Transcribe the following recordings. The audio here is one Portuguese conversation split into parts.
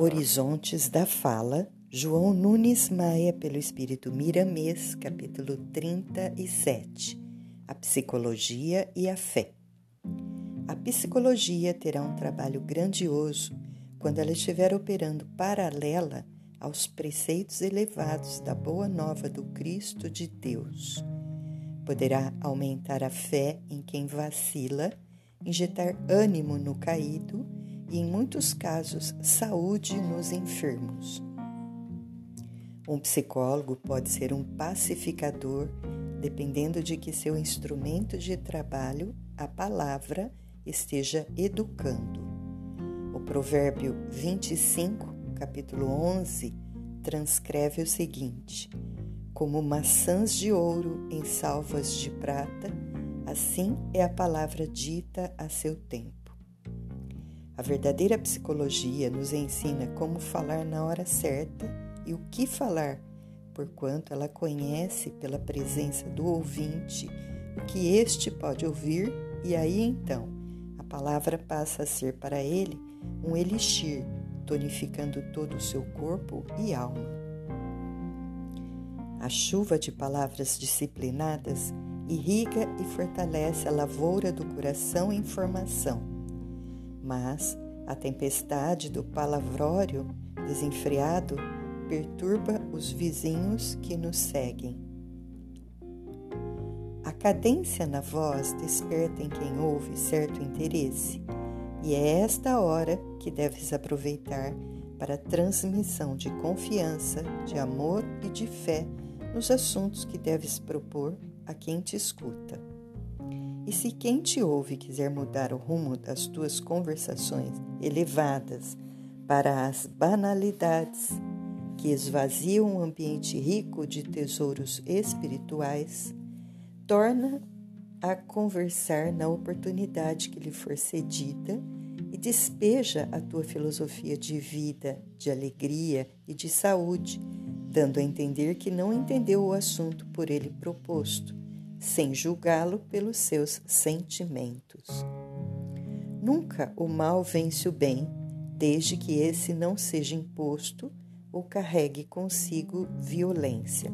Horizontes da Fala, João Nunes Maia, pelo Espírito Miramês, capítulo 37 A Psicologia e a Fé. A psicologia terá um trabalho grandioso quando ela estiver operando paralela aos preceitos elevados da Boa Nova do Cristo de Deus. Poderá aumentar a fé em quem vacila, injetar ânimo no caído e, em muitos casos, saúde nos enfermos. Um psicólogo pode ser um pacificador, dependendo de que seu instrumento de trabalho, a palavra, esteja educando. O provérbio 25, capítulo 11, transcreve o seguinte: Como maçãs de ouro em salvas de prata, assim é a palavra dita a seu tempo. A verdadeira psicologia nos ensina como falar na hora certa e o que falar, porquanto ela conhece pela presença do ouvinte o que este pode ouvir, e aí então a palavra passa a ser para ele um elixir, tonificando todo o seu corpo e alma. A chuva de palavras disciplinadas irriga e fortalece a lavoura do coração em formação mas a tempestade do palavrório desenfreado perturba os vizinhos que nos seguem. A cadência na voz desperta em quem ouve certo interesse, e é esta hora que deves aproveitar para a transmissão de confiança, de amor e de fé nos assuntos que deves propor a quem te escuta. E se quem te ouve quiser mudar o rumo das tuas conversações elevadas para as banalidades que esvaziam um ambiente rico de tesouros espirituais, torna a conversar na oportunidade que lhe for cedida e despeja a tua filosofia de vida, de alegria e de saúde, dando a entender que não entendeu o assunto por ele proposto sem julgá-lo pelos seus sentimentos. Nunca o mal vence o bem, desde que esse não seja imposto ou carregue consigo violência.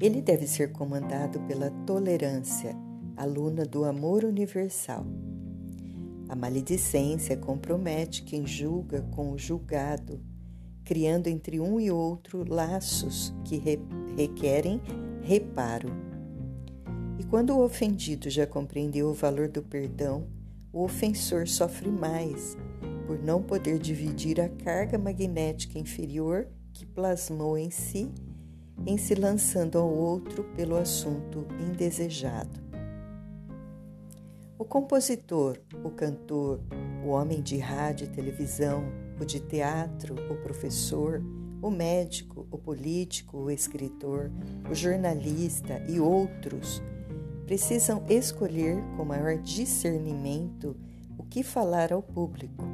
Ele deve ser comandado pela tolerância, aluna do amor universal. A maledicência compromete quem julga com o julgado, criando entre um e outro laços que re requerem reparo. E quando o ofendido já compreendeu o valor do perdão, o ofensor sofre mais por não poder dividir a carga magnética inferior que plasmou em si, em se lançando ao outro pelo assunto indesejado. O compositor, o cantor, o homem de rádio e televisão, o de teatro, o professor, o médico, o político, o escritor, o jornalista e outros precisam escolher com maior discernimento o que falar ao público.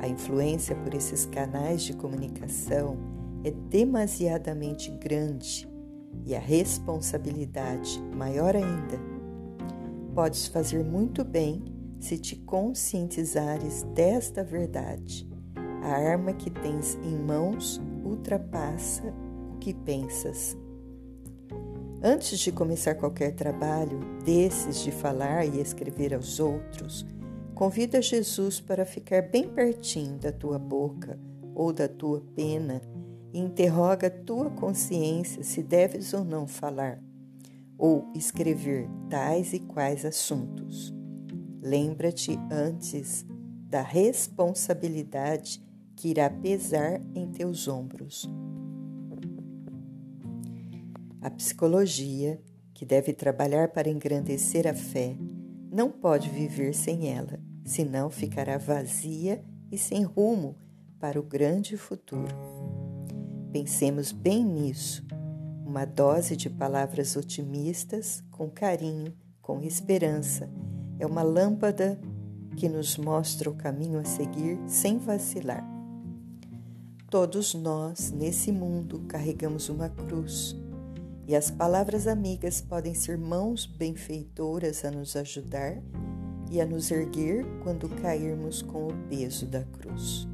A influência por esses canais de comunicação é demasiadamente grande e a responsabilidade maior ainda. Podes fazer muito bem se te conscientizares desta verdade a arma que tens em mãos ultrapassa o que pensas. Antes de começar qualquer trabalho desses de falar e escrever aos outros, convida Jesus para ficar bem pertinho da tua boca ou da tua pena e interroga tua consciência se deves ou não falar ou escrever tais e quais assuntos. Lembra-te antes da responsabilidade que irá pesar em teus ombros. A psicologia, que deve trabalhar para engrandecer a fé, não pode viver sem ela, senão ficará vazia e sem rumo para o grande futuro. Pensemos bem nisso. Uma dose de palavras otimistas, com carinho, com esperança, é uma lâmpada que nos mostra o caminho a seguir sem vacilar. Todos nós, nesse mundo, carregamos uma cruz, e as palavras amigas podem ser mãos benfeitoras a nos ajudar e a nos erguer quando cairmos com o peso da cruz.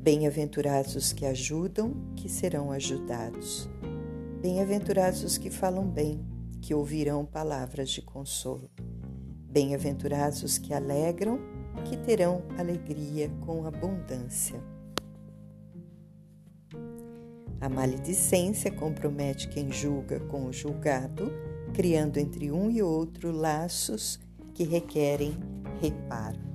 Bem-aventurados os que ajudam, que serão ajudados. Bem-aventurados os que falam bem, que ouvirão palavras de consolo. Bem-aventurados os que alegram, que terão alegria com abundância. A maledicência compromete quem julga com o julgado, criando entre um e outro laços que requerem reparo.